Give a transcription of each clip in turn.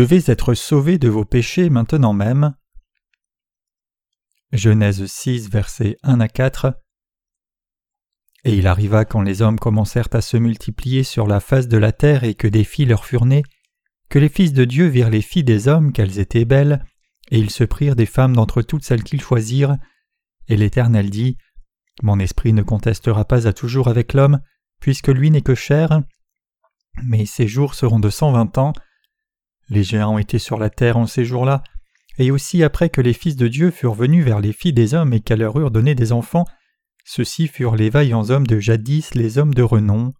Devez être sauvés de vos péchés maintenant même. Genèse 6, versets 1 à 4. Et il arriva quand les hommes commencèrent à se multiplier sur la face de la terre et que des filles leur furent nées, que les fils de Dieu virent les filles des hommes qu'elles étaient belles, et ils se prirent des femmes d'entre toutes celles qu'ils choisirent. Et l'Éternel dit Mon esprit ne contestera pas à toujours avec l'homme, puisque lui n'est que chair, mais ses jours seront de cent vingt ans. Les géants étaient sur la terre en ces jours-là, et aussi après que les fils de Dieu furent venus vers les filles des hommes et qu'elles leur eurent donné des enfants, ceux-ci furent les vaillants hommes de jadis, les hommes de renom.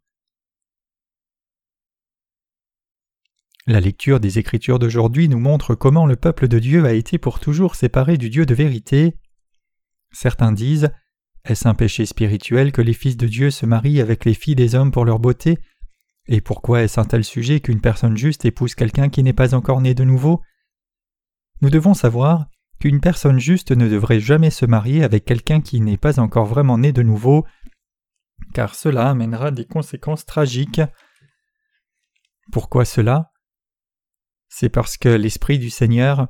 La lecture des Écritures d'aujourd'hui nous montre comment le peuple de Dieu a été pour toujours séparé du Dieu de vérité. Certains disent Est-ce un péché spirituel que les fils de Dieu se marient avec les filles des hommes pour leur beauté? Et pourquoi est-ce un tel sujet qu'une personne juste épouse quelqu'un qui n'est pas encore né de nouveau? Nous devons savoir qu'une personne juste ne devrait jamais se marier avec quelqu'un qui n'est pas encore vraiment né de nouveau, car cela amènera des conséquences tragiques. Pourquoi cela? C'est parce que l'Esprit du Seigneur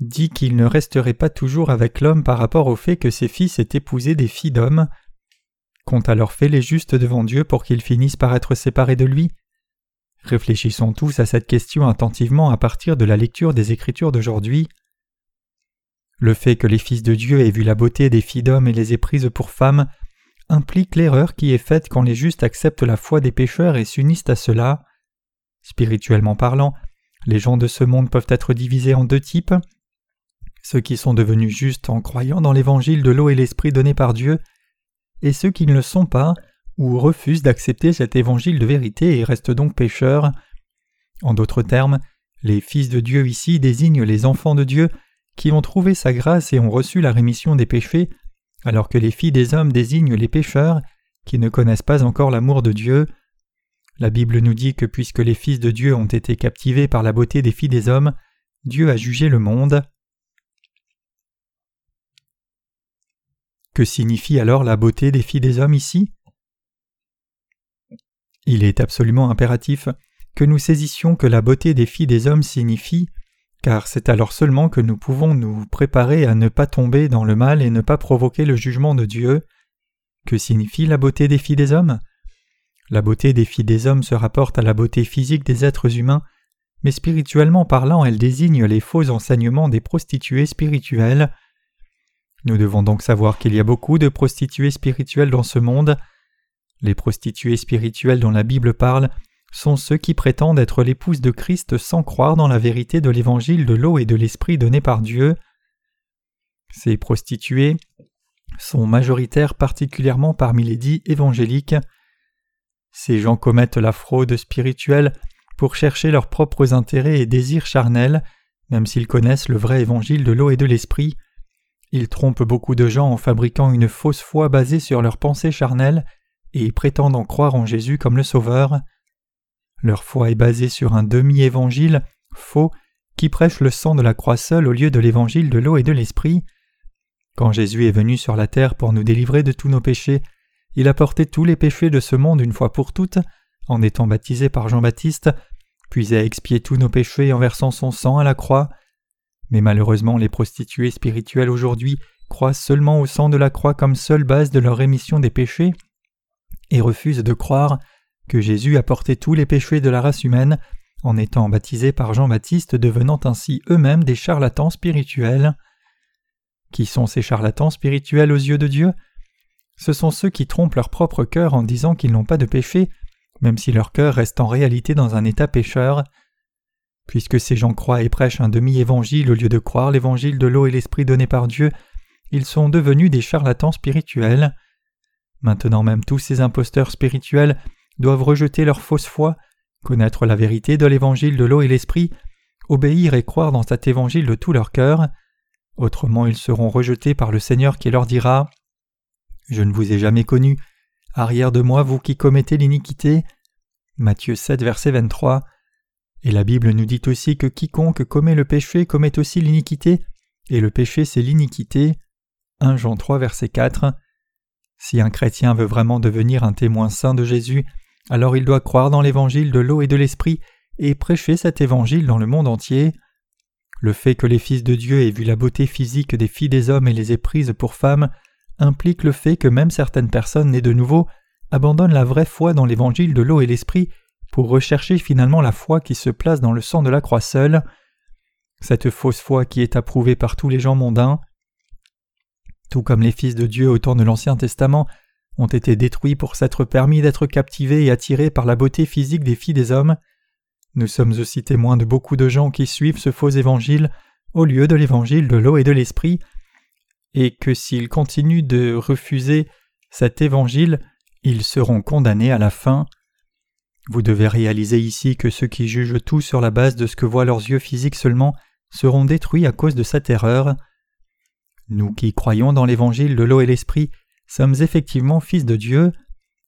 dit qu'il ne resterait pas toujours avec l'homme par rapport au fait que ses fils aient épousé des filles d'hommes. Qu'ont alors fait les justes devant Dieu pour qu'ils finissent par être séparés de lui? Réfléchissons tous à cette question attentivement à partir de la lecture des Écritures d'aujourd'hui. Le fait que les fils de Dieu aient vu la beauté des filles d'hommes et les aient prises pour femmes implique l'erreur qui est faite quand les justes acceptent la foi des pécheurs et s'unissent à cela. Spirituellement parlant, les gens de ce monde peuvent être divisés en deux types. Ceux qui sont devenus justes en croyant dans l'évangile de l'eau et l'esprit donné par Dieu, et ceux qui ne le sont pas ou refusent d'accepter cet évangile de vérité et restent donc pécheurs. En d'autres termes, les fils de Dieu ici désignent les enfants de Dieu qui ont trouvé sa grâce et ont reçu la rémission des péchés, alors que les filles des hommes désignent les pécheurs qui ne connaissent pas encore l'amour de Dieu. La Bible nous dit que puisque les fils de Dieu ont été captivés par la beauté des filles des hommes, Dieu a jugé le monde. Que signifie alors la beauté des filles des hommes ici? Il est absolument impératif que nous saisissions que la beauté des filles des hommes signifie, car c'est alors seulement que nous pouvons nous préparer à ne pas tomber dans le mal et ne pas provoquer le jugement de Dieu. Que signifie la beauté des filles des hommes? La beauté des filles des hommes se rapporte à la beauté physique des êtres humains, mais spirituellement parlant, elle désigne les faux enseignements des prostituées spirituelles. Nous devons donc savoir qu'il y a beaucoup de prostituées spirituelles dans ce monde. Les prostituées spirituelles dont la Bible parle sont ceux qui prétendent être l'épouse de Christ sans croire dans la vérité de l'évangile de l'eau et de l'esprit donné par Dieu. Ces prostituées sont majoritaires particulièrement parmi les dits évangéliques. Ces gens commettent la fraude spirituelle pour chercher leurs propres intérêts et désirs charnels, même s'ils connaissent le vrai évangile de l'eau et de l'esprit. Ils trompent beaucoup de gens en fabriquant une fausse foi basée sur leurs pensées charnelles et prétendant croire en Jésus comme le Sauveur. Leur foi est basée sur un demi-évangile faux qui prêche le sang de la croix seule au lieu de l'évangile de l'eau et de l'esprit. Quand Jésus est venu sur la terre pour nous délivrer de tous nos péchés, il a porté tous les péchés de ce monde une fois pour toutes, en étant baptisé par Jean-Baptiste, puis a expié tous nos péchés en versant son sang à la croix. Mais malheureusement, les prostituées spirituelles aujourd'hui croient seulement au sang de la croix comme seule base de leur rémission des péchés et refusent de croire que Jésus a porté tous les péchés de la race humaine en étant baptisé par Jean-Baptiste, devenant ainsi eux-mêmes des charlatans spirituels. Qui sont ces charlatans spirituels aux yeux de Dieu? Ce sont ceux qui trompent leur propre cœur en disant qu'ils n'ont pas de péché, même si leur cœur reste en réalité dans un état pécheur. Puisque ces gens croient et prêchent un demi-évangile au lieu de croire l'évangile de l'eau et l'esprit donné par Dieu, ils sont devenus des charlatans spirituels. Maintenant même tous ces imposteurs spirituels doivent rejeter leur fausse foi, connaître la vérité de l'évangile de l'eau et l'esprit, obéir et croire dans cet évangile de tout leur cœur. Autrement ils seront rejetés par le Seigneur qui leur dira Je ne vous ai jamais connu, arrière de moi vous qui commettez l'iniquité. Matthieu 7, verset 23. Et la Bible nous dit aussi que quiconque commet le péché commet aussi l'iniquité, et le péché c'est l'iniquité. 1 Jean 3 verset 4. Si un chrétien veut vraiment devenir un témoin saint de Jésus, alors il doit croire dans l'évangile de l'eau et de l'esprit et prêcher cet évangile dans le monde entier. Le fait que les fils de Dieu aient vu la beauté physique des filles des hommes et les aient prises pour femmes implique le fait que même certaines personnes nées de nouveau abandonnent la vraie foi dans l'évangile de l'eau et l'esprit pour rechercher finalement la foi qui se place dans le sang de la croix seule. Cette fausse foi qui est approuvée par tous les gens mondains. Tout comme les fils de Dieu au temps de l'Ancien Testament ont été détruits pour s'être permis d'être captivés et attirés par la beauté physique des filles des hommes, nous sommes aussi témoins de beaucoup de gens qui suivent ce faux évangile au lieu de l'évangile de l'eau et de l'esprit, et que s'ils continuent de refuser cet évangile, ils seront condamnés à la fin. Vous devez réaliser ici que ceux qui jugent tout sur la base de ce que voient leurs yeux physiques seulement seront détruits à cause de cette erreur. Nous qui croyons dans l'évangile de l'eau et l'esprit sommes effectivement fils de Dieu,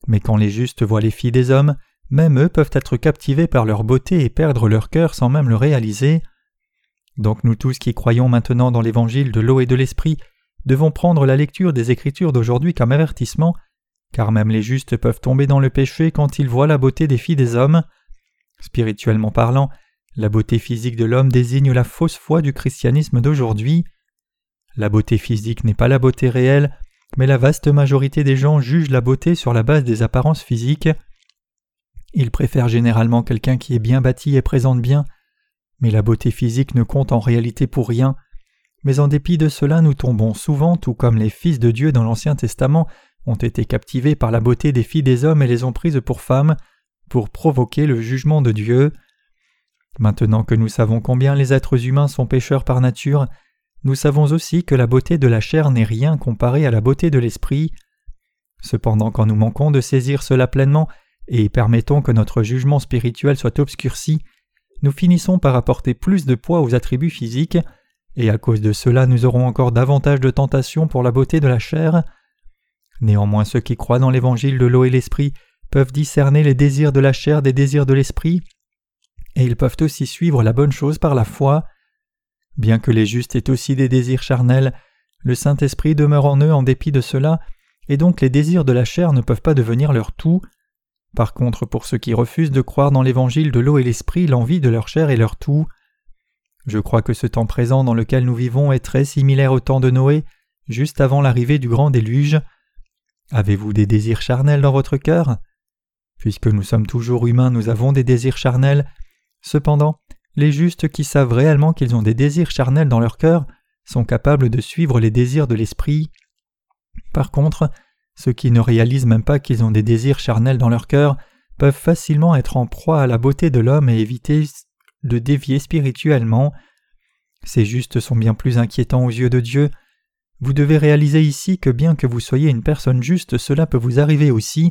mais quand les justes voient les filles des hommes, même eux peuvent être captivés par leur beauté et perdre leur cœur sans même le réaliser. Donc nous tous qui croyons maintenant dans l'évangile de l'eau et de l'esprit devons prendre la lecture des Écritures d'aujourd'hui comme avertissement, car même les justes peuvent tomber dans le péché quand ils voient la beauté des filles des hommes. Spirituellement parlant, la beauté physique de l'homme désigne la fausse foi du christianisme d'aujourd'hui. La beauté physique n'est pas la beauté réelle, mais la vaste majorité des gens jugent la beauté sur la base des apparences physiques. Ils préfèrent généralement quelqu'un qui est bien bâti et présente bien, mais la beauté physique ne compte en réalité pour rien. Mais en dépit de cela, nous tombons souvent, tout comme les fils de Dieu dans l'Ancien Testament ont été captivés par la beauté des filles des hommes et les ont prises pour femmes, pour provoquer le jugement de Dieu. Maintenant que nous savons combien les êtres humains sont pécheurs par nature, nous savons aussi que la beauté de la chair n'est rien comparée à la beauté de l'esprit. Cependant, quand nous manquons de saisir cela pleinement, et permettons que notre jugement spirituel soit obscurci, nous finissons par apporter plus de poids aux attributs physiques, et à cause de cela nous aurons encore davantage de tentations pour la beauté de la chair. Néanmoins ceux qui croient dans l'évangile de l'eau et l'esprit peuvent discerner les désirs de la chair des désirs de l'esprit, et ils peuvent aussi suivre la bonne chose par la foi. Bien que les justes aient aussi des désirs charnels, le Saint-Esprit demeure en eux en dépit de cela, et donc les désirs de la chair ne peuvent pas devenir leur tout. Par contre, pour ceux qui refusent de croire dans l'évangile de l'eau et l'esprit, l'envie de leur chair est leur tout. Je crois que ce temps présent dans lequel nous vivons est très similaire au temps de Noé, juste avant l'arrivée du grand déluge. Avez-vous des désirs charnels dans votre cœur? Puisque nous sommes toujours humains, nous avons des désirs charnels. Cependant, les justes qui savent réellement qu'ils ont des désirs charnels dans leur cœur sont capables de suivre les désirs de l'esprit. Par contre, ceux qui ne réalisent même pas qu'ils ont des désirs charnels dans leur cœur peuvent facilement être en proie à la beauté de l'homme et éviter de dévier spirituellement. Ces justes sont bien plus inquiétants aux yeux de Dieu. Vous devez réaliser ici que bien que vous soyez une personne juste, cela peut vous arriver aussi,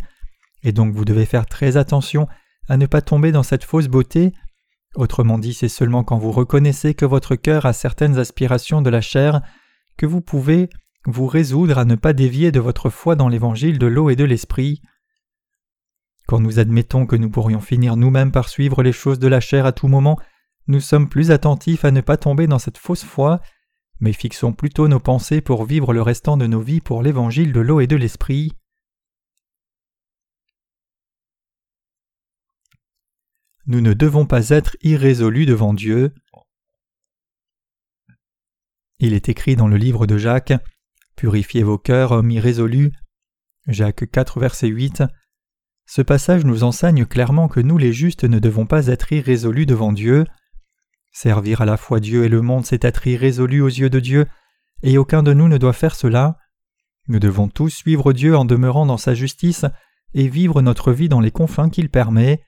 et donc vous devez faire très attention à ne pas tomber dans cette fausse beauté. Autrement dit, c'est seulement quand vous reconnaissez que votre cœur a certaines aspirations de la chair que vous pouvez vous résoudre à ne pas dévier de votre foi dans l'évangile de l'eau et de l'esprit. Quand nous admettons que nous pourrions finir nous-mêmes par suivre les choses de la chair à tout moment, nous sommes plus attentifs à ne pas tomber dans cette fausse foi, mais fixons plutôt nos pensées pour vivre le restant de nos vies pour l'évangile de l'eau et de l'esprit. Nous ne devons pas être irrésolus devant Dieu. Il est écrit dans le livre de Jacques Purifiez vos cœurs, hommes irrésolus. Jacques 4, verset 8. Ce passage nous enseigne clairement que nous les justes ne devons pas être irrésolus devant Dieu. Servir à la fois Dieu et le monde, c'est être irrésolu aux yeux de Dieu, et aucun de nous ne doit faire cela. Nous devons tous suivre Dieu en demeurant dans sa justice et vivre notre vie dans les confins qu'il permet.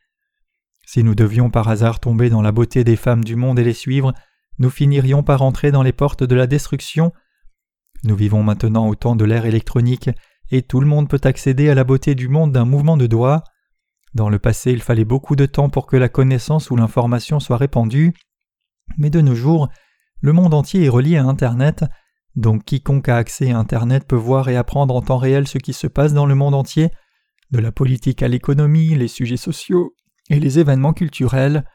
Si nous devions par hasard tomber dans la beauté des femmes du monde et les suivre, nous finirions par entrer dans les portes de la destruction, nous vivons maintenant au temps de l'ère électronique et tout le monde peut accéder à la beauté du monde d'un mouvement de doigt. Dans le passé, il fallait beaucoup de temps pour que la connaissance ou l'information soit répandue, mais de nos jours, le monde entier est relié à Internet, donc quiconque a accès à Internet peut voir et apprendre en temps réel ce qui se passe dans le monde entier, de la politique à l'économie, les sujets sociaux et les événements culturels.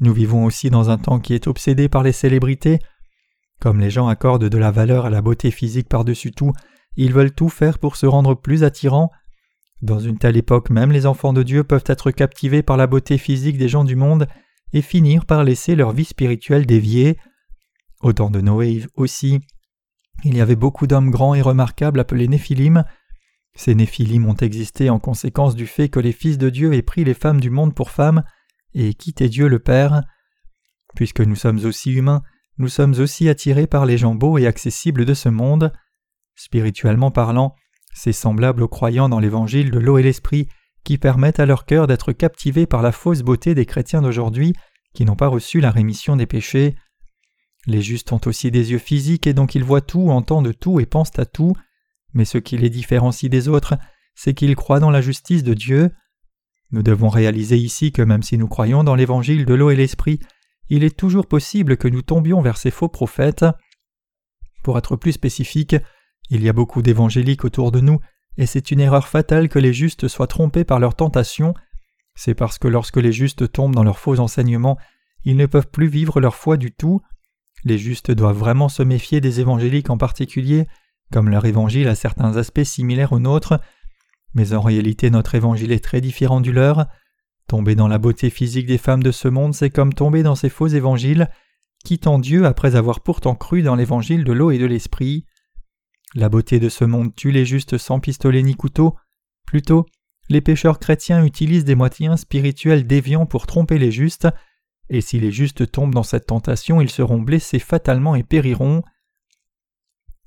Nous vivons aussi dans un temps qui est obsédé par les célébrités, comme les gens accordent de la valeur à la beauté physique par-dessus tout, ils veulent tout faire pour se rendre plus attirants. Dans une telle époque même les enfants de Dieu peuvent être captivés par la beauté physique des gens du monde et finirent par laisser leur vie spirituelle déviée. Au temps de Noé aussi, il y avait beaucoup d'hommes grands et remarquables appelés Néphilim. Ces Néphilim ont existé en conséquence du fait que les fils de Dieu aient pris les femmes du monde pour femmes et quitté Dieu le Père. Puisque nous sommes aussi humains, nous sommes aussi attirés par les gens beaux et accessibles de ce monde. Spirituellement parlant, c'est semblable aux croyants dans l'évangile de l'eau et l'esprit qui permettent à leur cœur d'être captivés par la fausse beauté des chrétiens d'aujourd'hui qui n'ont pas reçu la rémission des péchés. Les justes ont aussi des yeux physiques et donc ils voient tout, entendent tout et pensent à tout, mais ce qui les différencie des autres, c'est qu'ils croient dans la justice de Dieu. Nous devons réaliser ici que même si nous croyons dans l'évangile de l'eau et l'esprit, il est toujours possible que nous tombions vers ces faux prophètes. Pour être plus spécifique, il y a beaucoup d'évangéliques autour de nous, et c'est une erreur fatale que les justes soient trompés par leur tentation. C'est parce que lorsque les justes tombent dans leurs faux enseignements, ils ne peuvent plus vivre leur foi du tout. Les justes doivent vraiment se méfier des évangéliques en particulier, comme leur évangile a certains aspects similaires aux nôtres, mais en réalité notre évangile est très différent du leur. Tomber dans la beauté physique des femmes de ce monde, c'est comme tomber dans ces faux évangiles, quittant Dieu après avoir pourtant cru dans l'évangile de l'eau et de l'esprit. La beauté de ce monde tue les justes sans pistolet ni couteau. Plutôt, les pécheurs chrétiens utilisent des moyens spirituels déviants pour tromper les justes, et si les justes tombent dans cette tentation, ils seront blessés fatalement et périront.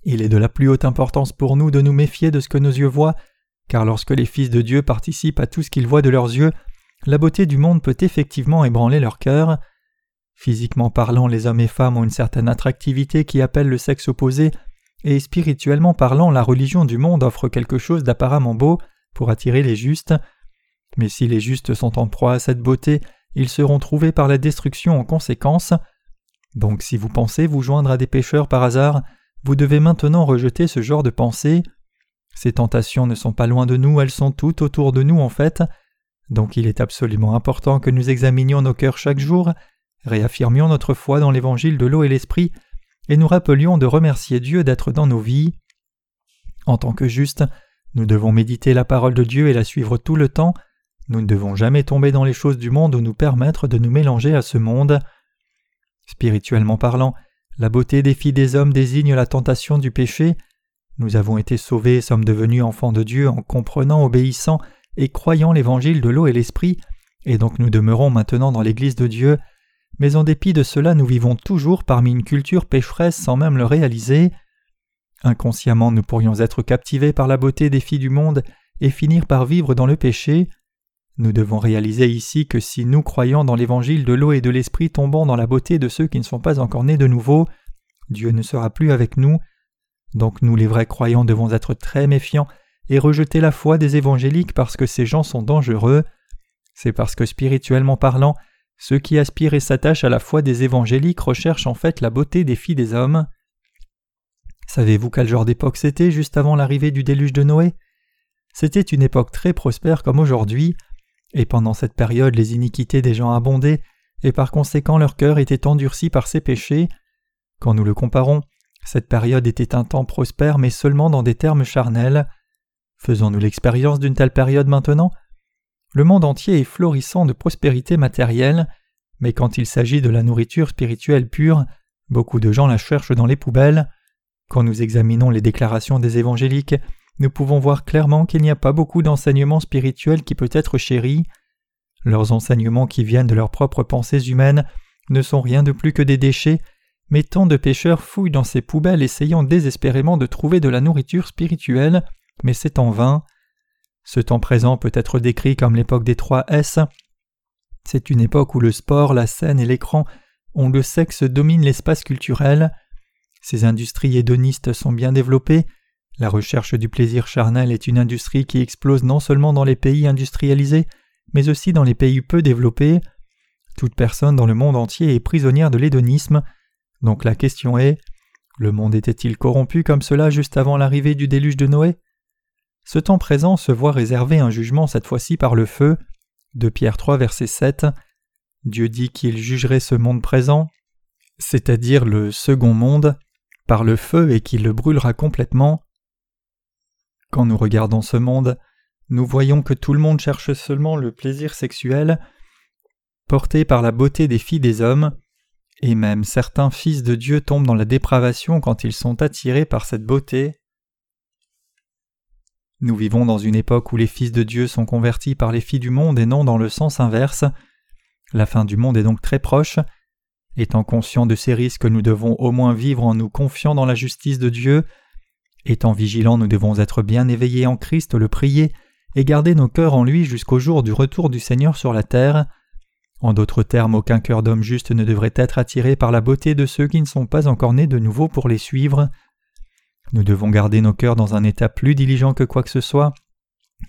Il est de la plus haute importance pour nous de nous méfier de ce que nos yeux voient, car lorsque les fils de Dieu participent à tout ce qu'ils voient de leurs yeux, la beauté du monde peut effectivement ébranler leur cœur. Physiquement parlant, les hommes et femmes ont une certaine attractivité qui appelle le sexe opposé, et spirituellement parlant, la religion du monde offre quelque chose d'apparemment beau pour attirer les justes. Mais si les justes sont en proie à cette beauté, ils seront trouvés par la destruction en conséquence. Donc si vous pensez vous joindre à des pécheurs par hasard, vous devez maintenant rejeter ce genre de pensée. Ces tentations ne sont pas loin de nous, elles sont toutes autour de nous en fait, donc il est absolument important que nous examinions nos cœurs chaque jour, réaffirmions notre foi dans l'évangile de l'eau et l'esprit, et nous rappelions de remercier Dieu d'être dans nos vies. En tant que justes, nous devons méditer la parole de Dieu et la suivre tout le temps, nous ne devons jamais tomber dans les choses du monde ou nous permettre de nous mélanger à ce monde. Spirituellement parlant, la beauté des filles des hommes désigne la tentation du péché. Nous avons été sauvés et sommes devenus enfants de Dieu en comprenant, obéissant et croyant l'évangile de l'eau et l'esprit, et donc nous demeurons maintenant dans l'Église de Dieu, mais en dépit de cela nous vivons toujours parmi une culture pécheresse sans même le réaliser. Inconsciemment nous pourrions être captivés par la beauté des filles du monde et finir par vivre dans le péché. Nous devons réaliser ici que si nous croyons dans l'évangile de l'eau et de l'esprit tombons dans la beauté de ceux qui ne sont pas encore nés de nouveau, Dieu ne sera plus avec nous. Donc nous les vrais croyants devons être très méfiants et rejeter la foi des évangéliques parce que ces gens sont dangereux. C'est parce que spirituellement parlant, ceux qui aspirent et s'attachent à la foi des évangéliques recherchent en fait la beauté des filles des hommes. Savez-vous quel genre d'époque c'était juste avant l'arrivée du déluge de Noé? C'était une époque très prospère comme aujourd'hui, et pendant cette période les iniquités des gens abondaient, et par conséquent leur cœur était endurci par ses péchés. Quand nous le comparons, cette période était un temps prospère mais seulement dans des termes charnels. Faisons-nous l'expérience d'une telle période maintenant? Le monde entier est florissant de prospérité matérielle, mais quand il s'agit de la nourriture spirituelle pure, beaucoup de gens la cherchent dans les poubelles. Quand nous examinons les déclarations des évangéliques, nous pouvons voir clairement qu'il n'y a pas beaucoup d'enseignements spirituels qui peut être chéri. Leurs enseignements qui viennent de leurs propres pensées humaines ne sont rien de plus que des déchets, mais tant de pécheurs fouillent dans ces poubelles essayant désespérément de trouver de la nourriture spirituelle mais c'est en vain. Ce temps présent peut être décrit comme l'époque des trois S. C'est une époque où le sport, la scène et l'écran ont le sexe domine l'espace culturel. Ces industries hédonistes sont bien développées. La recherche du plaisir charnel est une industrie qui explose non seulement dans les pays industrialisés, mais aussi dans les pays peu développés. Toute personne dans le monde entier est prisonnière de l'hédonisme. Donc la question est le monde était-il corrompu comme cela juste avant l'arrivée du déluge de Noé? Ce temps présent se voit réserver un jugement cette fois-ci par le feu. De Pierre 3 verset 7. Dieu dit qu'il jugerait ce monde présent, c'est-à-dire le second monde, par le feu et qu'il le brûlera complètement. Quand nous regardons ce monde, nous voyons que tout le monde cherche seulement le plaisir sexuel. portés par la beauté des filles des hommes, et même certains fils de Dieu tombent dans la dépravation quand ils sont attirés par cette beauté. Nous vivons dans une époque où les fils de Dieu sont convertis par les filles du monde et non dans le sens inverse. La fin du monde est donc très proche. Étant conscients de ces risques, nous devons au moins vivre en nous confiant dans la justice de Dieu. Étant vigilants, nous devons être bien éveillés en Christ, le prier, et garder nos cœurs en lui jusqu'au jour du retour du Seigneur sur la terre. En d'autres termes, aucun cœur d'homme juste ne devrait être attiré par la beauté de ceux qui ne sont pas encore nés de nouveau pour les suivre. Nous devons garder nos cœurs dans un état plus diligent que quoi que ce soit,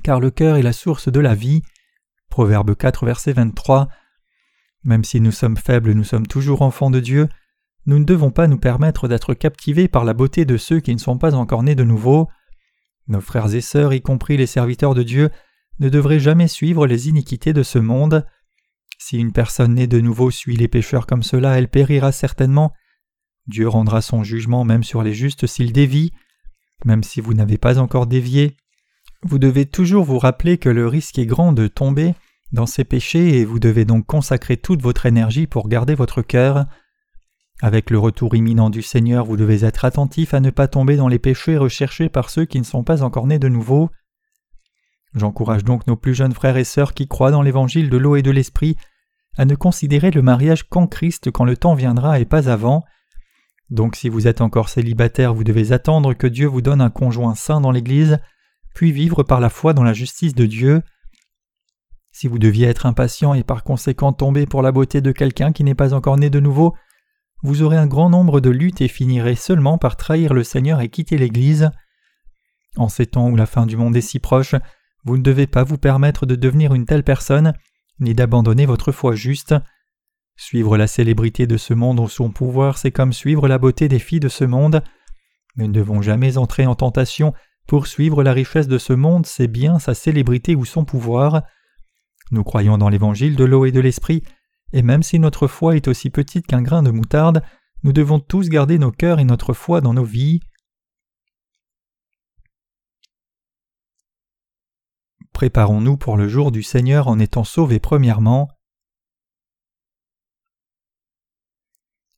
car le cœur est la source de la vie. Proverbe 4, verset 23. Même si nous sommes faibles, nous sommes toujours enfants de Dieu. Nous ne devons pas nous permettre d'être captivés par la beauté de ceux qui ne sont pas encore nés de nouveau. Nos frères et sœurs, y compris les serviteurs de Dieu, ne devraient jamais suivre les iniquités de ce monde. Si une personne née de nouveau suit les pécheurs comme cela, elle périra certainement. Dieu rendra son jugement même sur les justes s'ils dévient. Même si vous n'avez pas encore dévié, vous devez toujours vous rappeler que le risque est grand de tomber dans ces péchés et vous devez donc consacrer toute votre énergie pour garder votre cœur. Avec le retour imminent du Seigneur, vous devez être attentif à ne pas tomber dans les péchés recherchés par ceux qui ne sont pas encore nés de nouveau. J'encourage donc nos plus jeunes frères et sœurs qui croient dans l'évangile de l'eau et de l'esprit à ne considérer le mariage qu'en Christ quand le temps viendra et pas avant. Donc si vous êtes encore célibataire, vous devez attendre que Dieu vous donne un conjoint saint dans l'Église, puis vivre par la foi dans la justice de Dieu. Si vous deviez être impatient et par conséquent tomber pour la beauté de quelqu'un qui n'est pas encore né de nouveau, vous aurez un grand nombre de luttes et finirez seulement par trahir le Seigneur et quitter l'Église. En ces temps où la fin du monde est si proche, vous ne devez pas vous permettre de devenir une telle personne, ni d'abandonner votre foi juste. Suivre la célébrité de ce monde ou son pouvoir, c'est comme suivre la beauté des filles de ce monde. Nous ne devons jamais entrer en tentation pour suivre la richesse de ce monde, c'est bien sa célébrité ou son pouvoir. Nous croyons dans l'évangile de l'eau et de l'esprit, et même si notre foi est aussi petite qu'un grain de moutarde, nous devons tous garder nos cœurs et notre foi dans nos vies. Préparons-nous pour le jour du Seigneur en étant sauvés premièrement.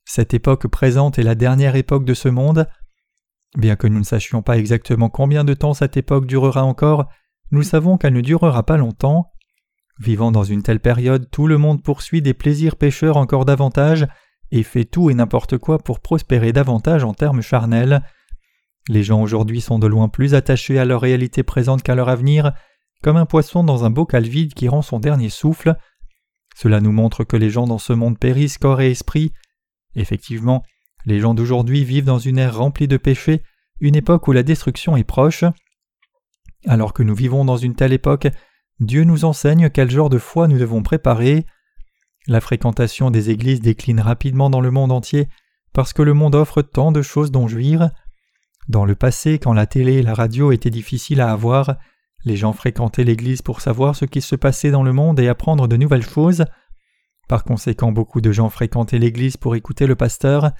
Cette époque présente est la dernière époque de ce monde. Bien que nous ne sachions pas exactement combien de temps cette époque durera encore, nous savons qu'elle ne durera pas longtemps. Vivant dans une telle période, tout le monde poursuit des plaisirs pécheurs encore davantage et fait tout et n'importe quoi pour prospérer davantage en termes charnels. Les gens aujourd'hui sont de loin plus attachés à leur réalité présente qu'à leur avenir, comme un poisson dans un bocal vide qui rend son dernier souffle. Cela nous montre que les gens dans ce monde périssent corps et esprit. Effectivement, les gens d'aujourd'hui vivent dans une ère remplie de péchés, une époque où la destruction est proche. Alors que nous vivons dans une telle époque, Dieu nous enseigne quel genre de foi nous devons préparer. La fréquentation des églises décline rapidement dans le monde entier parce que le monde offre tant de choses dont jouir. Dans le passé, quand la télé et la radio étaient difficiles à avoir, les gens fréquentaient l'église pour savoir ce qui se passait dans le monde et apprendre de nouvelles choses. Par conséquent, beaucoup de gens fréquentaient l'église pour écouter le pasteur.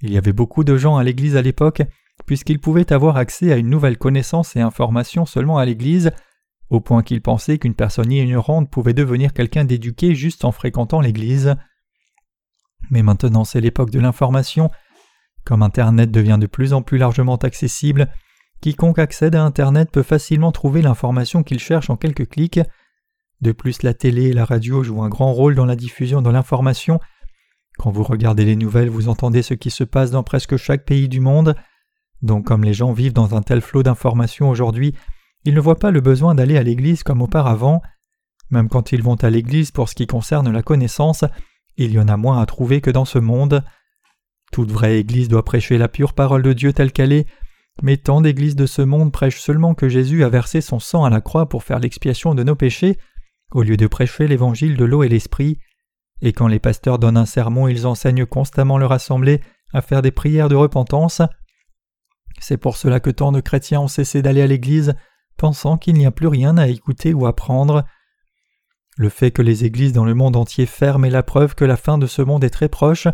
Il y avait beaucoup de gens à l'église à l'époque, puisqu'ils pouvaient avoir accès à une nouvelle connaissance et information seulement à l'église, au point qu'ils pensaient qu'une personne ignorante pouvait devenir quelqu'un d'éduqué juste en fréquentant l'Église. Mais maintenant c'est l'époque de l'information. Comme Internet devient de plus en plus largement accessible, quiconque accède à Internet peut facilement trouver l'information qu'il cherche en quelques clics. De plus, la télé et la radio jouent un grand rôle dans la diffusion de l'information. Quand vous regardez les nouvelles, vous entendez ce qui se passe dans presque chaque pays du monde. Donc comme les gens vivent dans un tel flot d'informations aujourd'hui, ils ne voient pas le besoin d'aller à l'église comme auparavant. Même quand ils vont à l'église pour ce qui concerne la connaissance, il y en a moins à trouver que dans ce monde. Toute vraie église doit prêcher la pure parole de Dieu telle qu'elle est, mais tant d'églises de ce monde prêchent seulement que Jésus a versé son sang à la croix pour faire l'expiation de nos péchés, au lieu de prêcher l'évangile de l'eau et l'esprit. Et quand les pasteurs donnent un sermon, ils enseignent constamment leur assemblée à faire des prières de repentance. C'est pour cela que tant de chrétiens ont cessé d'aller à l'église pensant qu'il n'y a plus rien à écouter ou apprendre. Le fait que les églises dans le monde entier ferment est la preuve que la fin de ce monde est très proche.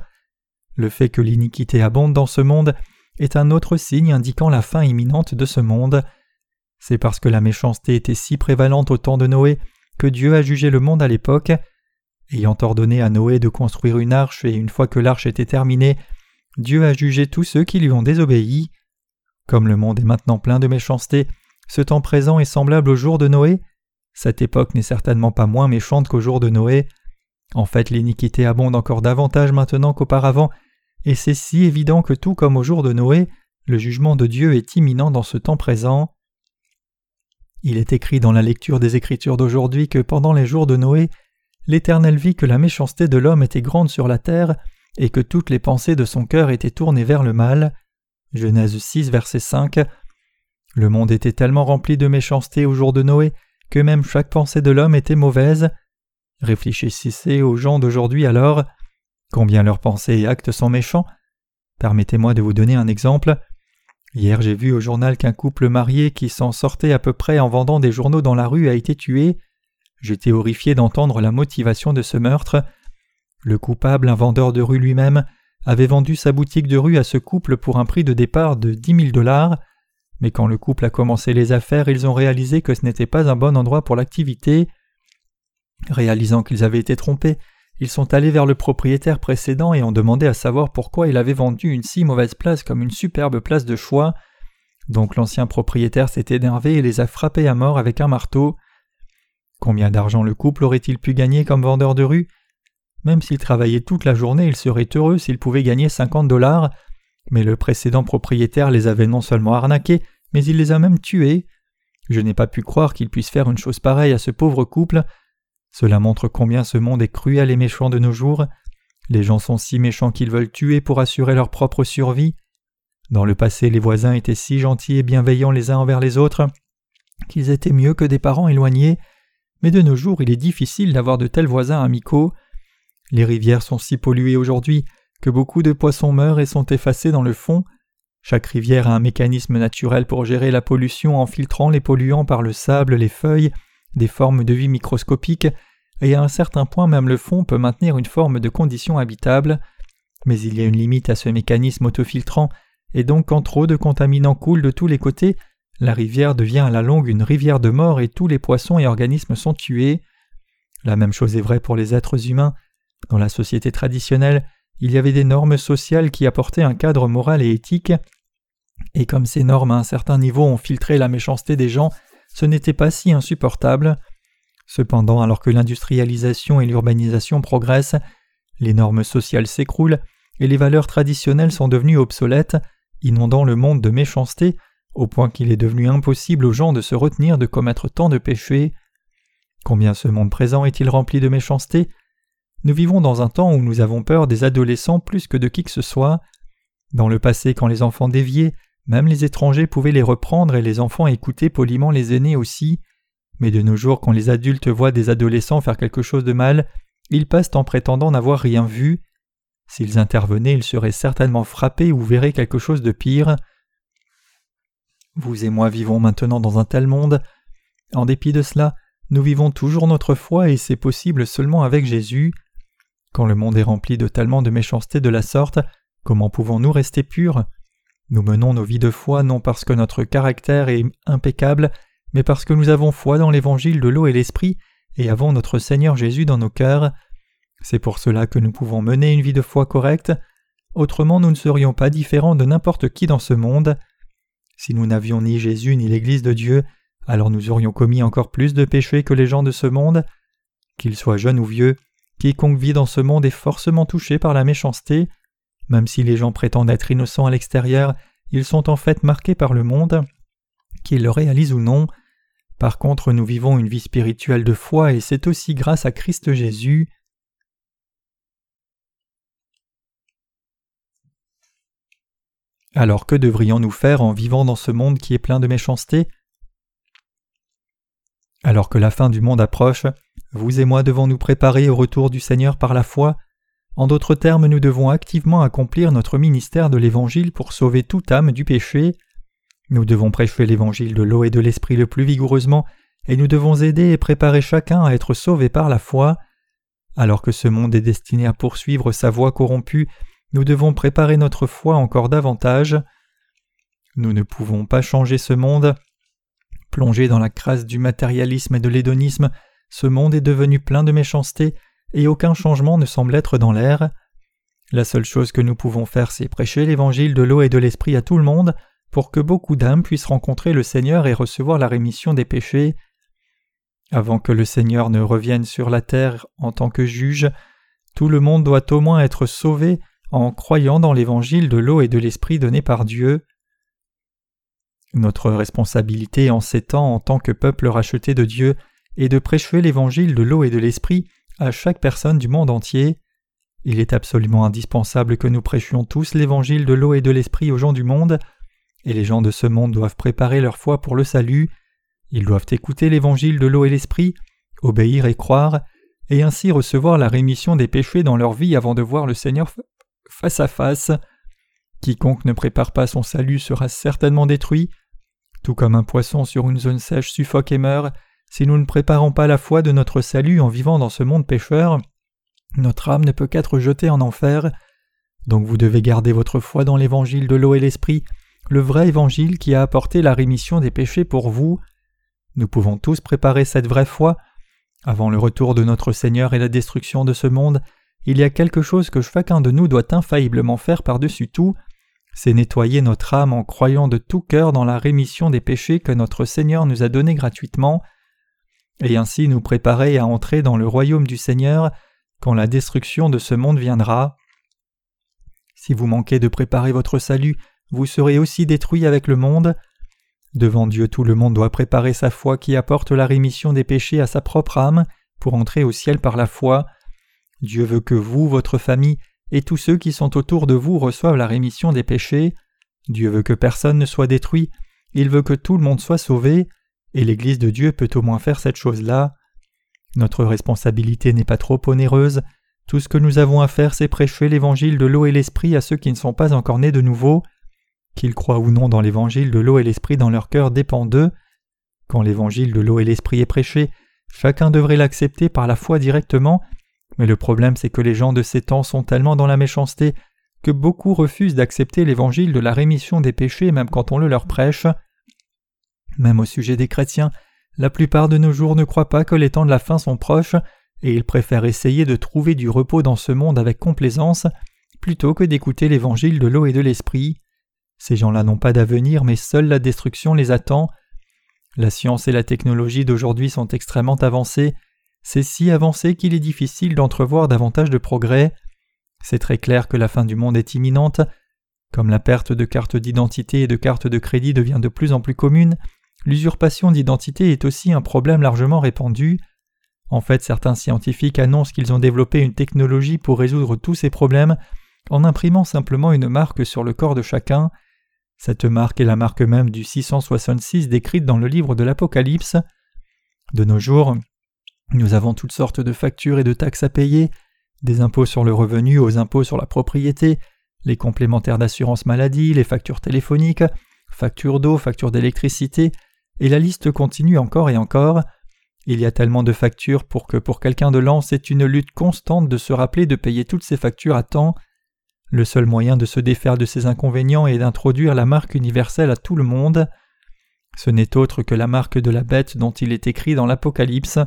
Le fait que l'iniquité abonde dans ce monde est un autre signe indiquant la fin imminente de ce monde. C'est parce que la méchanceté était si prévalente au temps de Noé que Dieu a jugé le monde à l'époque. Ayant ordonné à Noé de construire une arche et une fois que l'arche était terminée, Dieu a jugé tous ceux qui lui ont désobéi. Comme le monde est maintenant plein de méchanceté, ce temps présent est semblable au jour de Noé. Cette époque n'est certainement pas moins méchante qu'au jour de Noé. En fait, l'iniquité abonde encore davantage maintenant qu'auparavant, et c'est si évident que tout comme au jour de Noé, le jugement de Dieu est imminent dans ce temps présent. Il est écrit dans la lecture des Écritures d'aujourd'hui que pendant les jours de Noé, l'Éternel vit que la méchanceté de l'homme était grande sur la terre, et que toutes les pensées de son cœur étaient tournées vers le mal. Genèse 6, verset 5. Le monde était tellement rempli de méchanceté au jour de Noé que même chaque pensée de l'homme était mauvaise. Réfléchissez aux gens d'aujourd'hui alors. Combien leurs pensées et actes sont méchants Permettez-moi de vous donner un exemple. Hier j'ai vu au journal qu'un couple marié qui s'en sortait à peu près en vendant des journaux dans la rue a été tué. J'étais horrifié d'entendre la motivation de ce meurtre. Le coupable, un vendeur de rue lui-même, avait vendu sa boutique de rue à ce couple pour un prix de départ de dix mille dollars, mais quand le couple a commencé les affaires, ils ont réalisé que ce n'était pas un bon endroit pour l'activité. Réalisant qu'ils avaient été trompés, ils sont allés vers le propriétaire précédent et ont demandé à savoir pourquoi il avait vendu une si mauvaise place comme une superbe place de choix. Donc l'ancien propriétaire s'est énervé et les a frappés à mort avec un marteau. Combien d'argent le couple aurait-il pu gagner comme vendeur de rue? Même s'il travaillait toute la journée, il serait heureux s'il pouvait gagner cinquante dollars, mais le précédent propriétaire les avait non seulement arnaqués, mais il les a même tués. Je n'ai pas pu croire qu'il puisse faire une chose pareille à ce pauvre couple, cela montre combien ce monde est cruel et méchant de nos jours. Les gens sont si méchants qu'ils veulent tuer pour assurer leur propre survie. Dans le passé, les voisins étaient si gentils et bienveillants les uns envers les autres qu'ils étaient mieux que des parents éloignés, mais de nos jours il est difficile d'avoir de tels voisins amicaux. Les rivières sont si polluées aujourd'hui que beaucoup de poissons meurent et sont effacés dans le fond. Chaque rivière a un mécanisme naturel pour gérer la pollution en filtrant les polluants par le sable, les feuilles des formes de vie microscopiques, et à un certain point même le fond peut maintenir une forme de condition habitable. Mais il y a une limite à ce mécanisme autofiltrant, et donc quand trop de contaminants coulent de tous les côtés, la rivière devient à la longue une rivière de mort et tous les poissons et organismes sont tués. La même chose est vraie pour les êtres humains. Dans la société traditionnelle, il y avait des normes sociales qui apportaient un cadre moral et éthique, et comme ces normes à un certain niveau ont filtré la méchanceté des gens, ce n'était pas si insupportable. Cependant, alors que l'industrialisation et l'urbanisation progressent, les normes sociales s'écroulent et les valeurs traditionnelles sont devenues obsolètes, inondant le monde de méchanceté au point qu'il est devenu impossible aux gens de se retenir de commettre tant de péchés. Combien ce monde présent est-il rempli de méchanceté? Nous vivons dans un temps où nous avons peur des adolescents plus que de qui que ce soit. Dans le passé, quand les enfants déviaient, même les étrangers pouvaient les reprendre et les enfants écouter poliment les aînés aussi. Mais de nos jours, quand les adultes voient des adolescents faire quelque chose de mal, ils passent en prétendant n'avoir rien vu. S'ils intervenaient, ils seraient certainement frappés ou verraient quelque chose de pire. Vous et moi vivons maintenant dans un tel monde. En dépit de cela, nous vivons toujours notre foi et c'est possible seulement avec Jésus. Quand le monde est rempli de tellement de méchanceté de la sorte, comment pouvons-nous rester purs? Nous menons nos vies de foi non parce que notre caractère est impeccable, mais parce que nous avons foi dans l'évangile de l'eau et l'esprit et avons notre Seigneur Jésus dans nos cœurs. C'est pour cela que nous pouvons mener une vie de foi correcte, autrement nous ne serions pas différents de n'importe qui dans ce monde. Si nous n'avions ni Jésus ni l'Église de Dieu, alors nous aurions commis encore plus de péchés que les gens de ce monde. Qu'ils soient jeunes ou vieux, quiconque vit dans ce monde est forcément touché par la méchanceté. Même si les gens prétendent être innocents à l'extérieur, ils sont en fait marqués par le monde, qu'ils le réalisent ou non. Par contre, nous vivons une vie spirituelle de foi et c'est aussi grâce à Christ Jésus. Alors que devrions-nous faire en vivant dans ce monde qui est plein de méchanceté? Alors que la fin du monde approche, vous et moi devons nous préparer au retour du Seigneur par la foi, en d'autres termes, nous devons activement accomplir notre ministère de l'Évangile pour sauver toute âme du péché. Nous devons prêcher l'Évangile de l'eau et de l'Esprit le plus vigoureusement, et nous devons aider et préparer chacun à être sauvé par la foi. Alors que ce monde est destiné à poursuivre sa voie corrompue, nous devons préparer notre foi encore davantage. Nous ne pouvons pas changer ce monde. Plongé dans la crasse du matérialisme et de l'hédonisme, ce monde est devenu plein de méchanceté, et aucun changement ne semble être dans l'air. La seule chose que nous pouvons faire, c'est prêcher l'évangile de l'eau et de l'esprit à tout le monde pour que beaucoup d'âmes puissent rencontrer le Seigneur et recevoir la rémission des péchés. Avant que le Seigneur ne revienne sur la terre en tant que juge, tout le monde doit au moins être sauvé en croyant dans l'évangile de l'eau et de l'esprit donné par Dieu. Notre responsabilité en ces temps en tant que peuple racheté de Dieu est de prêcher l'évangile de l'eau et de l'esprit à chaque personne du monde entier. Il est absolument indispensable que nous prêchions tous l'évangile de l'eau et de l'esprit aux gens du monde, et les gens de ce monde doivent préparer leur foi pour le salut. Ils doivent écouter l'évangile de l'eau et l'esprit, obéir et croire, et ainsi recevoir la rémission des péchés dans leur vie avant de voir le Seigneur face à face. Quiconque ne prépare pas son salut sera certainement détruit. Tout comme un poisson sur une zone sèche suffoque et meurt, si nous ne préparons pas la foi de notre salut en vivant dans ce monde pécheur, notre âme ne peut qu'être jetée en enfer. Donc vous devez garder votre foi dans l'évangile de l'eau et l'esprit, le vrai évangile qui a apporté la rémission des péchés pour vous. Nous pouvons tous préparer cette vraie foi. Avant le retour de notre Seigneur et la destruction de ce monde, il y a quelque chose que chacun de nous doit infailliblement faire par-dessus tout, c'est nettoyer notre âme en croyant de tout cœur dans la rémission des péchés que notre Seigneur nous a donnés gratuitement, et ainsi nous préparer à entrer dans le royaume du Seigneur quand la destruction de ce monde viendra. Si vous manquez de préparer votre salut, vous serez aussi détruit avec le monde. Devant Dieu tout le monde doit préparer sa foi qui apporte la rémission des péchés à sa propre âme pour entrer au ciel par la foi. Dieu veut que vous, votre famille et tous ceux qui sont autour de vous reçoivent la rémission des péchés. Dieu veut que personne ne soit détruit, il veut que tout le monde soit sauvé, et l'Église de Dieu peut au moins faire cette chose-là. Notre responsabilité n'est pas trop onéreuse, tout ce que nous avons à faire c'est prêcher l'évangile de l'eau et l'esprit à ceux qui ne sont pas encore nés de nouveau. Qu'ils croient ou non dans l'évangile de l'eau et l'esprit dans leur cœur dépend d'eux. Quand l'évangile de l'eau et l'esprit est prêché, chacun devrait l'accepter par la foi directement, mais le problème c'est que les gens de ces temps sont tellement dans la méchanceté que beaucoup refusent d'accepter l'évangile de la rémission des péchés même quand on le leur prêche. Même au sujet des chrétiens, la plupart de nos jours ne croient pas que les temps de la fin sont proches, et ils préfèrent essayer de trouver du repos dans ce monde avec complaisance plutôt que d'écouter l'évangile de l'eau et de l'esprit. Ces gens-là n'ont pas d'avenir, mais seule la destruction les attend. La science et la technologie d'aujourd'hui sont extrêmement avancées, c'est si avancé qu'il est difficile d'entrevoir davantage de progrès. C'est très clair que la fin du monde est imminente. Comme la perte de cartes d'identité et de cartes de crédit devient de plus en plus commune, l'usurpation d'identité est aussi un problème largement répandu. En fait, certains scientifiques annoncent qu'ils ont développé une technologie pour résoudre tous ces problèmes en imprimant simplement une marque sur le corps de chacun. Cette marque est la marque même du 666 décrite dans le livre de l'Apocalypse. De nos jours, nous avons toutes sortes de factures et de taxes à payer, des impôts sur le revenu aux impôts sur la propriété, les complémentaires d'assurance maladie, les factures téléphoniques, factures d'eau, factures d'électricité, et la liste continue encore et encore. Il y a tellement de factures pour que pour quelqu'un de l'an c'est une lutte constante de se rappeler de payer toutes ces factures à temps. Le seul moyen de se défaire de ces inconvénients est d'introduire la marque universelle à tout le monde. Ce n'est autre que la marque de la bête dont il est écrit dans l'Apocalypse.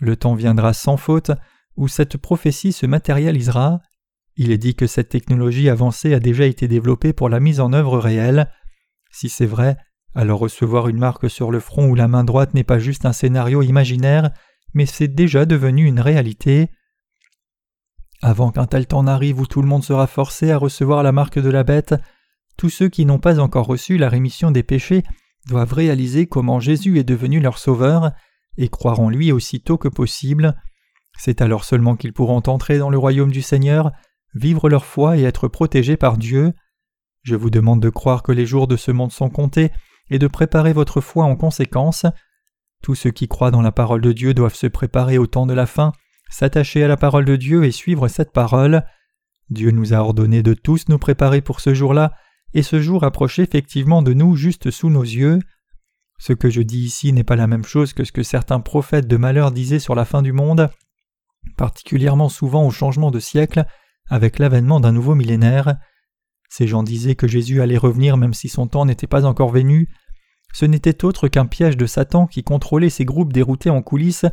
Le temps viendra sans faute où cette prophétie se matérialisera. Il est dit que cette technologie avancée a déjà été développée pour la mise en œuvre réelle. Si c'est vrai, alors recevoir une marque sur le front ou la main droite n'est pas juste un scénario imaginaire, mais c'est déjà devenu une réalité. Avant qu'un tel temps n'arrive où tout le monde sera forcé à recevoir la marque de la bête, tous ceux qui n'ont pas encore reçu la rémission des péchés doivent réaliser comment Jésus est devenu leur sauveur et croire en lui aussitôt que possible. C'est alors seulement qu'ils pourront entrer dans le royaume du Seigneur, vivre leur foi et être protégés par Dieu. Je vous demande de croire que les jours de ce monde sont comptés et de préparer votre foi en conséquence. Tous ceux qui croient dans la parole de Dieu doivent se préparer au temps de la fin, s'attacher à la parole de Dieu et suivre cette parole. Dieu nous a ordonné de tous nous préparer pour ce jour-là, et ce jour approche effectivement de nous juste sous nos yeux. Ce que je dis ici n'est pas la même chose que ce que certains prophètes de malheur disaient sur la fin du monde, particulièrement souvent au changement de siècle, avec l'avènement d'un nouveau millénaire. Ces gens disaient que Jésus allait revenir même si son temps n'était pas encore venu. Ce n'était autre qu'un piège de Satan qui contrôlait ces groupes déroutés en coulisses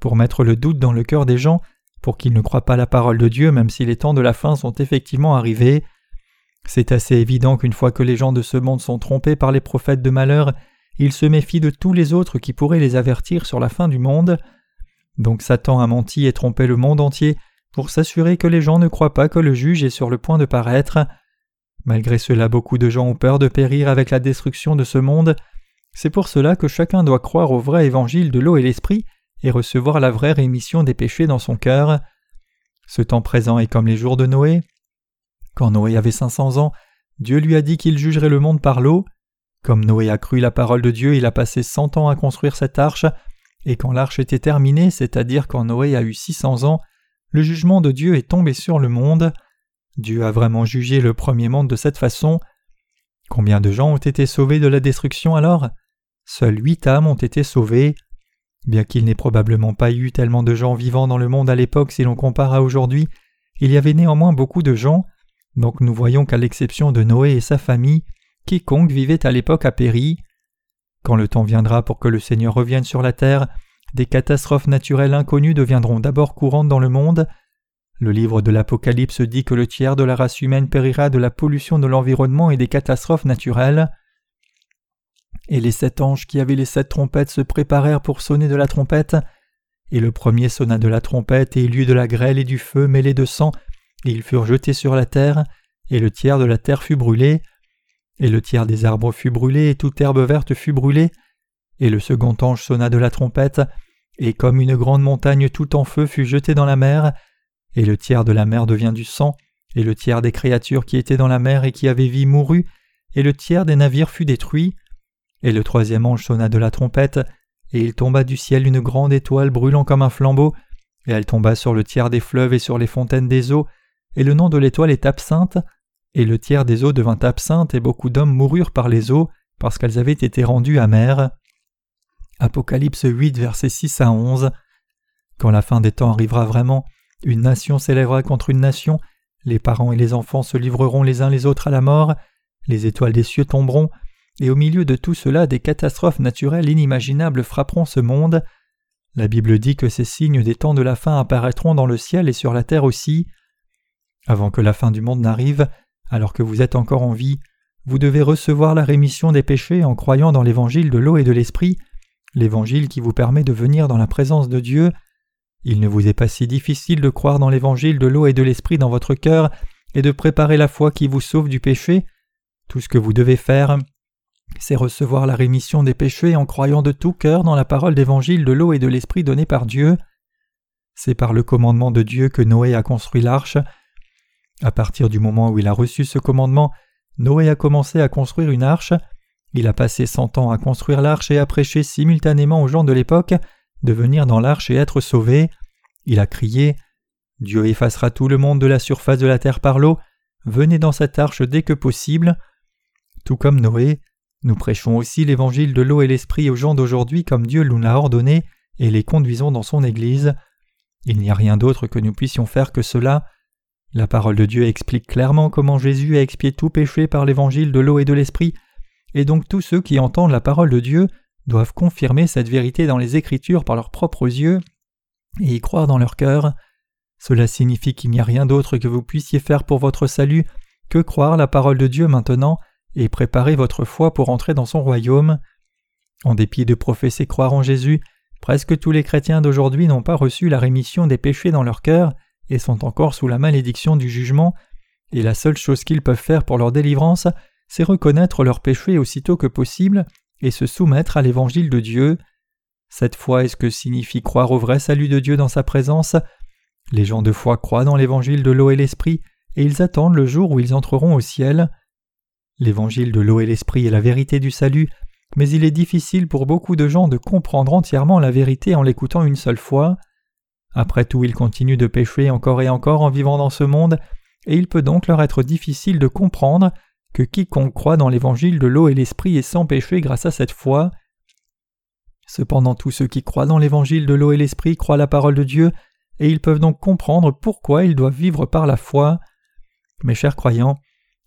pour mettre le doute dans le cœur des gens pour qu'ils ne croient pas la parole de Dieu même si les temps de la fin sont effectivement arrivés. C'est assez évident qu'une fois que les gens de ce monde sont trompés par les prophètes de malheur, ils se méfient de tous les autres qui pourraient les avertir sur la fin du monde. Donc Satan a menti et trompé le monde entier pour s'assurer que les gens ne croient pas que le juge est sur le point de paraître. Malgré cela, beaucoup de gens ont peur de périr avec la destruction de ce monde. C'est pour cela que chacun doit croire au vrai évangile de l'eau et l'esprit et recevoir la vraie rémission des péchés dans son cœur. Ce temps présent est comme les jours de Noé. Quand Noé avait cinq cents ans, Dieu lui a dit qu'il jugerait le monde par l'eau. Comme Noé a cru la parole de Dieu, il a passé cent ans à construire cette arche, et quand l'arche était terminée, c'est-à-dire quand Noé a eu six cents ans, le jugement de Dieu est tombé sur le monde. Dieu a vraiment jugé le premier monde de cette façon. Combien de gens ont été sauvés de la destruction alors? Seuls huit âmes ont été sauvées. Bien qu'il n'ait probablement pas eu tellement de gens vivant dans le monde à l'époque si l'on compare à aujourd'hui, il y avait néanmoins beaucoup de gens, donc nous voyons qu'à l'exception de Noé et sa famille, quiconque vivait à l'époque a péri. Quand le temps viendra pour que le Seigneur revienne sur la terre, des catastrophes naturelles inconnues deviendront d'abord courantes dans le monde. Le livre de l'Apocalypse dit que le tiers de la race humaine périra de la pollution de l'environnement et des catastrophes naturelles. Et les sept anges qui avaient les sept trompettes se préparèrent pour sonner de la trompette. Et le premier sonna de la trompette, et il y eut de la grêle et du feu mêlés de sang, et ils furent jetés sur la terre, et le tiers de la terre fut brûlé, et le tiers des arbres fut brûlé, et toute herbe verte fut brûlée, et le second ange sonna de la trompette, et comme une grande montagne tout en feu fut jetée dans la mer, et le tiers de la mer devient du sang, et le tiers des créatures qui étaient dans la mer et qui avaient vie mourut, et le tiers des navires fut détruit. Et le troisième ange sonna de la trompette, et il tomba du ciel une grande étoile brûlant comme un flambeau, et elle tomba sur le tiers des fleuves et sur les fontaines des eaux, et le nom de l'étoile est absinthe, et le tiers des eaux devint absinthe, et beaucoup d'hommes moururent par les eaux, parce qu'elles avaient été rendues amères. Apocalypse 8, versets 6 à 11. Quand la fin des temps arrivera vraiment, une nation s'élèvera contre une nation, les parents et les enfants se livreront les uns les autres à la mort, les étoiles des cieux tomberont, et au milieu de tout cela des catastrophes naturelles inimaginables frapperont ce monde. La Bible dit que ces signes des temps de la fin apparaîtront dans le ciel et sur la terre aussi. Avant que la fin du monde n'arrive, alors que vous êtes encore en vie, vous devez recevoir la rémission des péchés en croyant dans l'évangile de l'eau et de l'esprit, l'évangile qui vous permet de venir dans la présence de Dieu. Il ne vous est pas si difficile de croire dans l'évangile de l'eau et de l'esprit dans votre cœur et de préparer la foi qui vous sauve du péché. Tout ce que vous devez faire, c'est recevoir la rémission des péchés en croyant de tout cœur dans la parole d'évangile de l'eau et de l'esprit donnée par Dieu. C'est par le commandement de Dieu que Noé a construit l'arche. À partir du moment où il a reçu ce commandement, Noé a commencé à construire une arche. Il a passé cent ans à construire l'arche et à prêcher simultanément aux gens de l'époque de venir dans l'arche et être sauvés. Il a crié Dieu effacera tout le monde de la surface de la terre par l'eau, venez dans cette arche dès que possible. Tout comme Noé, nous prêchons aussi l'évangile de l'eau et l'esprit aux gens d'aujourd'hui comme Dieu nous l'a ordonné et les conduisons dans son Église. Il n'y a rien d'autre que nous puissions faire que cela. La parole de Dieu explique clairement comment Jésus a expié tout péché par l'évangile de l'eau et de l'esprit, et donc tous ceux qui entendent la parole de Dieu doivent confirmer cette vérité dans les Écritures par leurs propres yeux et y croire dans leur cœur. Cela signifie qu'il n'y a rien d'autre que vous puissiez faire pour votre salut que croire la parole de Dieu maintenant et préparer votre foi pour entrer dans son royaume. En dépit de professer croire en Jésus, presque tous les chrétiens d'aujourd'hui n'ont pas reçu la rémission des péchés dans leur cœur et sont encore sous la malédiction du jugement, et la seule chose qu'ils peuvent faire pour leur délivrance, c'est reconnaître leurs péchés aussitôt que possible et se soumettre à l'évangile de Dieu. Cette foi est ce que signifie croire au vrai salut de Dieu dans sa présence? Les gens de foi croient dans l'évangile de l'eau et l'esprit, et ils attendent le jour où ils entreront au ciel. L'évangile de l'eau et l'esprit est la vérité du salut, mais il est difficile pour beaucoup de gens de comprendre entièrement la vérité en l'écoutant une seule fois. Après tout, ils continuent de pécher encore et encore en vivant dans ce monde, et il peut donc leur être difficile de comprendre que quiconque croit dans l'évangile de l'eau et l'esprit est sans péché grâce à cette foi. Cependant tous ceux qui croient dans l'évangile de l'eau et l'esprit croient la parole de Dieu, et ils peuvent donc comprendre pourquoi ils doivent vivre par la foi. Mes chers croyants,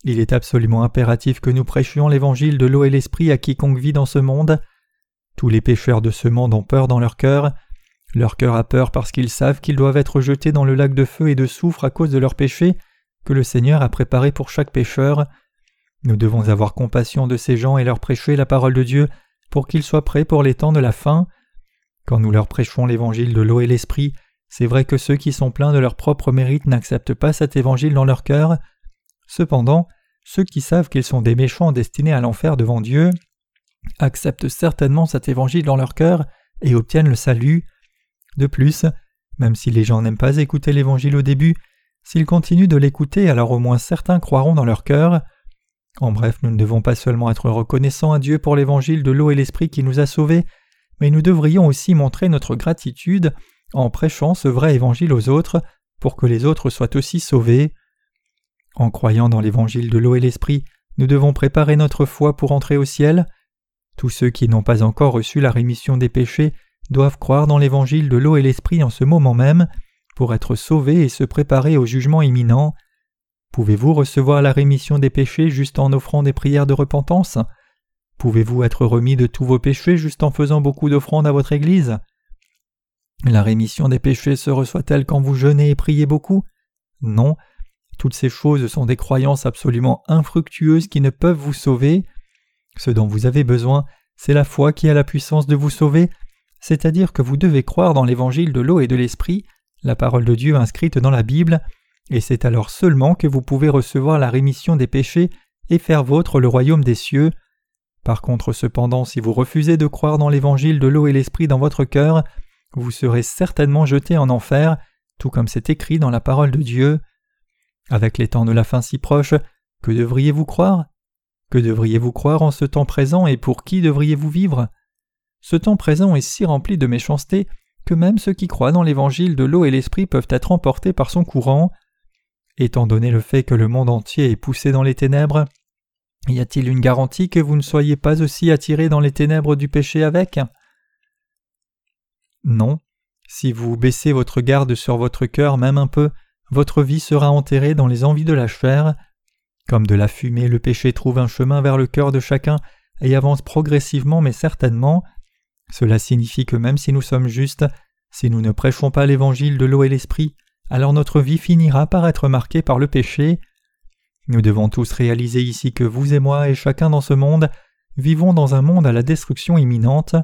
il est absolument impératif que nous prêchions l'évangile de l'eau et l'esprit à quiconque vit dans ce monde. Tous les pécheurs de ce monde ont peur dans leur cœur. Leur cœur a peur parce qu'ils savent qu'ils doivent être jetés dans le lac de feu et de soufre à cause de leurs péchés que le Seigneur a préparé pour chaque pécheur. Nous devons avoir compassion de ces gens et leur prêcher la parole de Dieu pour qu'ils soient prêts pour les temps de la fin. Quand nous leur prêchons l'évangile de l'eau et l'esprit, c'est vrai que ceux qui sont pleins de leur propre mérite n'acceptent pas cet évangile dans leur cœur. Cependant, ceux qui savent qu'ils sont des méchants destinés à l'enfer devant Dieu acceptent certainement cet évangile dans leur cœur et obtiennent le salut. De plus, même si les gens n'aiment pas écouter l'évangile au début, s'ils continuent de l'écouter, alors au moins certains croiront dans leur cœur. En bref, nous ne devons pas seulement être reconnaissants à Dieu pour l'évangile de l'eau et l'esprit qui nous a sauvés, mais nous devrions aussi montrer notre gratitude en prêchant ce vrai évangile aux autres pour que les autres soient aussi sauvés. En croyant dans l'évangile de l'eau et l'esprit, nous devons préparer notre foi pour entrer au ciel. Tous ceux qui n'ont pas encore reçu la rémission des péchés doivent croire dans l'évangile de l'eau et l'esprit en ce moment même pour être sauvés et se préparer au jugement imminent. Pouvez-vous recevoir la rémission des péchés juste en offrant des prières de repentance? Pouvez-vous être remis de tous vos péchés juste en faisant beaucoup d'offrandes à votre Église? La rémission des péchés se reçoit-elle quand vous jeûnez et priez beaucoup? Non. Toutes ces choses sont des croyances absolument infructueuses qui ne peuvent vous sauver. Ce dont vous avez besoin, c'est la foi qui a la puissance de vous sauver, c'est-à-dire que vous devez croire dans l'évangile de l'eau et de l'esprit, la parole de Dieu inscrite dans la Bible, et c'est alors seulement que vous pouvez recevoir la rémission des péchés et faire vôtre le royaume des cieux. Par contre, cependant, si vous refusez de croire dans l'évangile de l'eau et l'esprit dans votre cœur, vous serez certainement jeté en enfer, tout comme c'est écrit dans la parole de Dieu. Avec les temps de la fin si proches, que devriez-vous croire? Que devriez-vous croire en ce temps présent et pour qui devriez-vous vivre? Ce temps présent est si rempli de méchanceté que même ceux qui croient dans l'évangile de l'eau et l'esprit peuvent être emportés par son courant. Étant donné le fait que le monde entier est poussé dans les ténèbres, y a-t-il une garantie que vous ne soyez pas aussi attirés dans les ténèbres du péché avec? Non. Si vous baissez votre garde sur votre cœur même un peu, votre vie sera enterrée dans les envies de la chair. Comme de la fumée, le péché trouve un chemin vers le cœur de chacun et avance progressivement mais certainement. Cela signifie que même si nous sommes justes, si nous ne prêchons pas l'évangile de l'eau et l'esprit, alors notre vie finira par être marquée par le péché. Nous devons tous réaliser ici que vous et moi et chacun dans ce monde vivons dans un monde à la destruction imminente.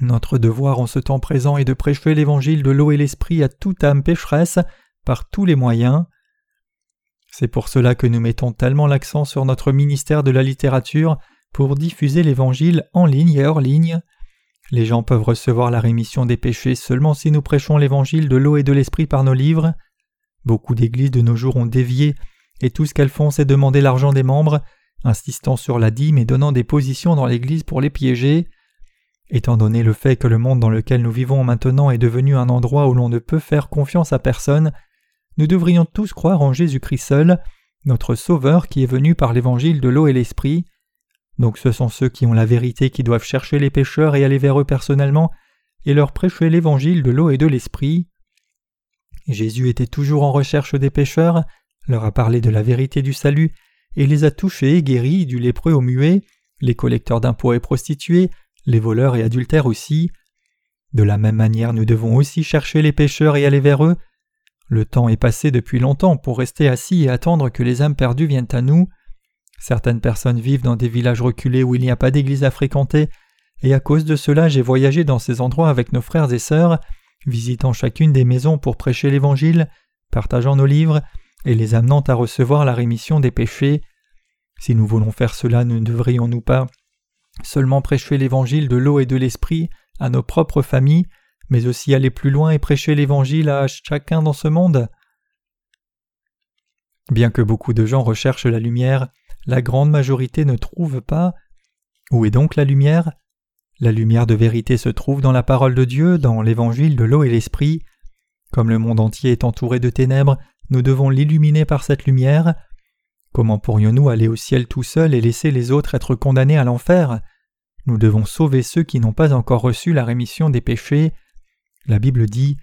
Notre devoir en ce temps présent est de prêcher l'évangile de l'eau et l'esprit à toute âme pécheresse par tous les moyens. C'est pour cela que nous mettons tellement l'accent sur notre ministère de la littérature pour diffuser l'Évangile en ligne et hors ligne. Les gens peuvent recevoir la rémission des péchés seulement si nous prêchons l'Évangile de l'eau et de l'Esprit par nos livres. Beaucoup d'églises de nos jours ont dévié, et tout ce qu'elles font c'est demander l'argent des membres, insistant sur la dîme et donnant des positions dans l'Église pour les piéger. Étant donné le fait que le monde dans lequel nous vivons maintenant est devenu un endroit où l'on ne peut faire confiance à personne, nous devrions tous croire en Jésus-Christ seul, notre Sauveur qui est venu par l'Évangile de l'eau et l'Esprit. Donc ce sont ceux qui ont la vérité qui doivent chercher les pécheurs et aller vers eux personnellement et leur prêcher l'évangile de l'eau et de l'esprit. Jésus était toujours en recherche des pécheurs, leur a parlé de la vérité du salut, et les a touchés et guéris du lépreux au muet, les collecteurs d'impôts et prostituées, les voleurs et adultères aussi. De la même manière nous devons aussi chercher les pécheurs et aller vers eux. Le temps est passé depuis longtemps pour rester assis et attendre que les âmes perdues viennent à nous. Certaines personnes vivent dans des villages reculés où il n'y a pas d'église à fréquenter, et à cause de cela j'ai voyagé dans ces endroits avec nos frères et sœurs, visitant chacune des maisons pour prêcher l'Évangile, partageant nos livres, et les amenant à recevoir la rémission des péchés. Si nous voulons faire cela, ne devrions-nous pas seulement prêcher l'Évangile de l'eau et de l'Esprit à nos propres familles, mais aussi aller plus loin et prêcher l'Évangile à chacun dans ce monde? Bien que beaucoup de gens recherchent la lumière, la grande majorité ne trouve pas. Où est donc la lumière? La lumière de vérité se trouve dans la parole de Dieu, dans l'évangile de l'eau et l'esprit. Comme le monde entier est entouré de ténèbres, nous devons l'illuminer par cette lumière. Comment pourrions-nous aller au ciel tout seuls et laisser les autres être condamnés à l'enfer? Nous devons sauver ceux qui n'ont pas encore reçu la rémission des péchés. La Bible dit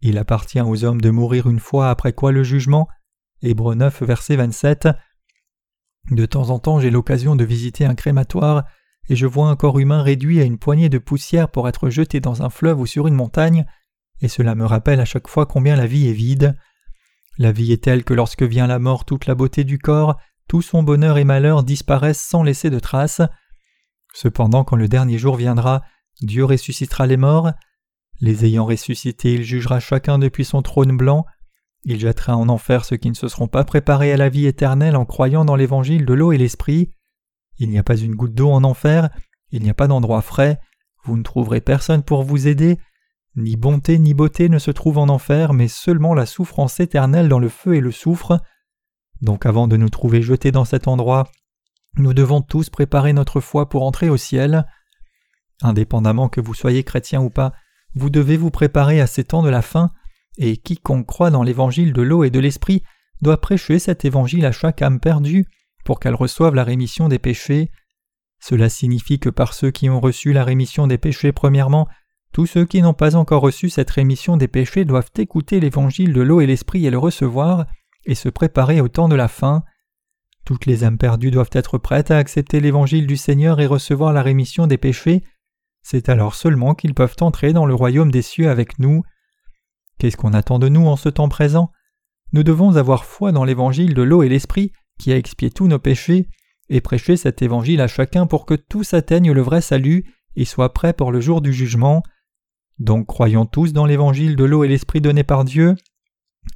Il appartient aux hommes de mourir une fois après quoi le jugement. Hébreux 9, verset 27. De temps en temps, j'ai l'occasion de visiter un crématoire, et je vois un corps humain réduit à une poignée de poussière pour être jeté dans un fleuve ou sur une montagne, et cela me rappelle à chaque fois combien la vie est vide. La vie est telle que lorsque vient la mort, toute la beauté du corps, tout son bonheur et malheur disparaissent sans laisser de traces. Cependant, quand le dernier jour viendra, Dieu ressuscitera les morts. Les ayant ressuscités, il jugera chacun depuis son trône blanc. Il jettera en enfer ceux qui ne se seront pas préparés à la vie éternelle en croyant dans l'évangile de l'eau et l'esprit. Il n'y a pas une goutte d'eau en enfer, il n'y a pas d'endroit frais, vous ne trouverez personne pour vous aider, ni bonté ni beauté ne se trouvent en enfer, mais seulement la souffrance éternelle dans le feu et le soufre. Donc avant de nous trouver jetés dans cet endroit, nous devons tous préparer notre foi pour entrer au ciel. Indépendamment que vous soyez chrétien ou pas, vous devez vous préparer à ces temps de la fin, et quiconque croit dans l'évangile de l'eau et de l'esprit doit prêcher cet évangile à chaque âme perdue pour qu'elle reçoive la rémission des péchés. Cela signifie que par ceux qui ont reçu la rémission des péchés premièrement, tous ceux qui n'ont pas encore reçu cette rémission des péchés doivent écouter l'évangile de l'eau et l'esprit et le recevoir, et se préparer au temps de la fin. Toutes les âmes perdues doivent être prêtes à accepter l'évangile du Seigneur et recevoir la rémission des péchés. C'est alors seulement qu'ils peuvent entrer dans le royaume des cieux avec nous. Qu'est-ce qu'on attend de nous en ce temps présent? Nous devons avoir foi dans l'évangile de l'eau et l'esprit qui a expié tous nos péchés, et prêcher cet évangile à chacun pour que tous atteignent le vrai salut et soient prêts pour le jour du jugement. Donc croyons tous dans l'évangile de l'eau et l'esprit donné par Dieu,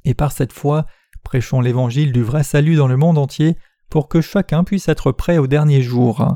et par cette foi, prêchons l'évangile du vrai salut dans le monde entier pour que chacun puisse être prêt au dernier jour.